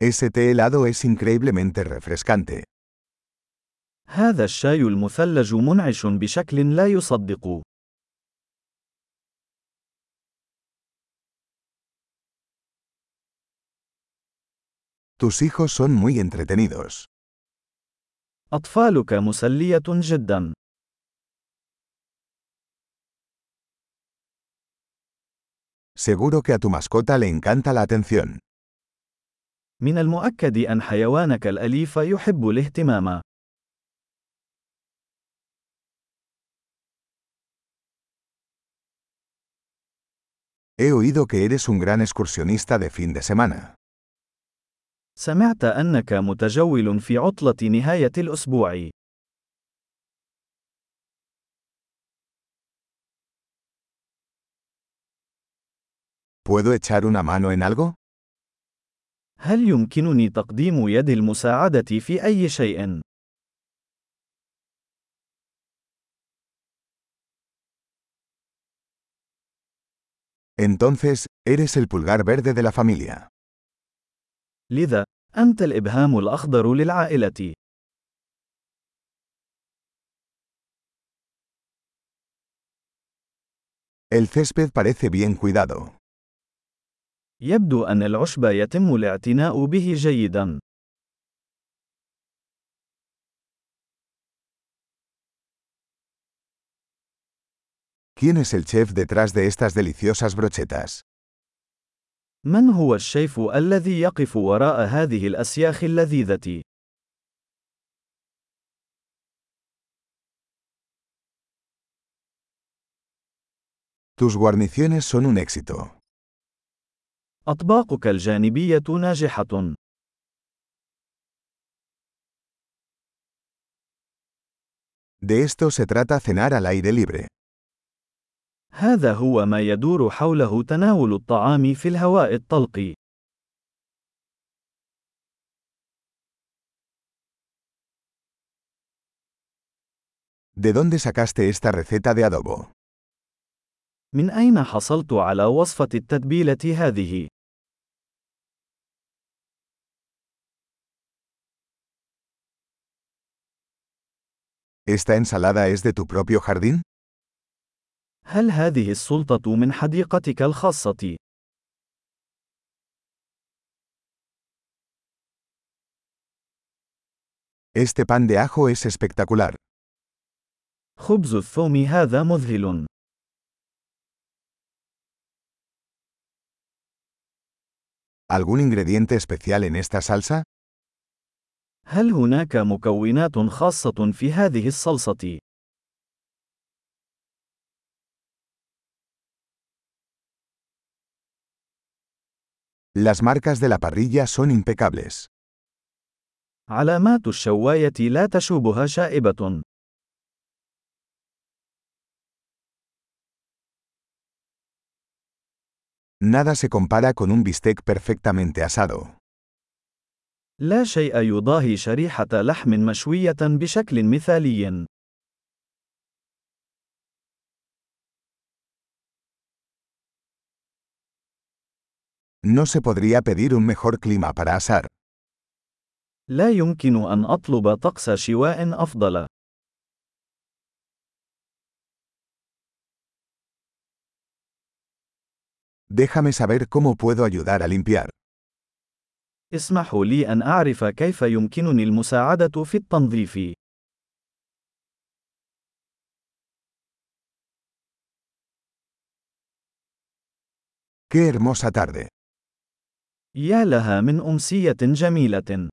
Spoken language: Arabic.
Ese té helado es increíblemente refrescante. هذا الشاي المثلج منعش بشكل لا يصدق. Tus hijos son muy entretenidos. أطفالك مسلية جدا. Seguro que a tu mascota le encanta la atención. من المؤكد أن حيوانك الأليف يحب الاهتمام. He oído que eres un gran excursionista de fin de semana. سمعت أنك متجول في عطلة نهاية الأسبوع. ¿Puedo echar una mano en algo? هل يمكنني تقديم يد المساعدة في أي شيء؟ Entonces, eres el pulgar verde de la familia. لذا، أنت الإبهام الأخضر للعائلة. El césped parece bien cuidado. يبدو أن العشب يتم الاعتناء به جيدا. ¿Quién es el chef detrás de estas deliciosas brochetas? من هو الشيف الذي يقف وراء هذه الأسياخ اللذيذة؟ Tus guarniciones son un éxito. أطباقك الجانبية ناجحة. De esto se trata cenar al aire libre. هذا هو ما يدور حوله تناول الطعام في الهواء الطلق. ¿De dónde sacaste esta receta de adobo? من أين حصلت على وصفة التتبيلة هذه؟ ¿Esta ensalada es de tu propio jardín? هل هذه السلطة من حديقتك الخاصة؟ Este pan de ajo es espectacular. خبز الثوم هذا مذهل. ¿Algún ingrediente especial en esta salsa? هل هناك مكونات خاصة في هذه الصلصة؟ Las marcas de la parrilla son impecables. علامات الشواية لا تشوبها شائبة. Nada se compara con un bistec perfectamente asado. لا شيء يضاهي شريحة لحم مشوية بشكل مثالي. No se podría pedir un mejor clima para asar. لا يمكن أن أطلب طقس شواء أفضل. Déjame saber cómo puedo ayudar a limpiar. اسمحوا لي أن أعرف كيف يمكنني المساعدة في التنظيف. ¡Qué hermosa tarde! يا لها من أمسية جميلة.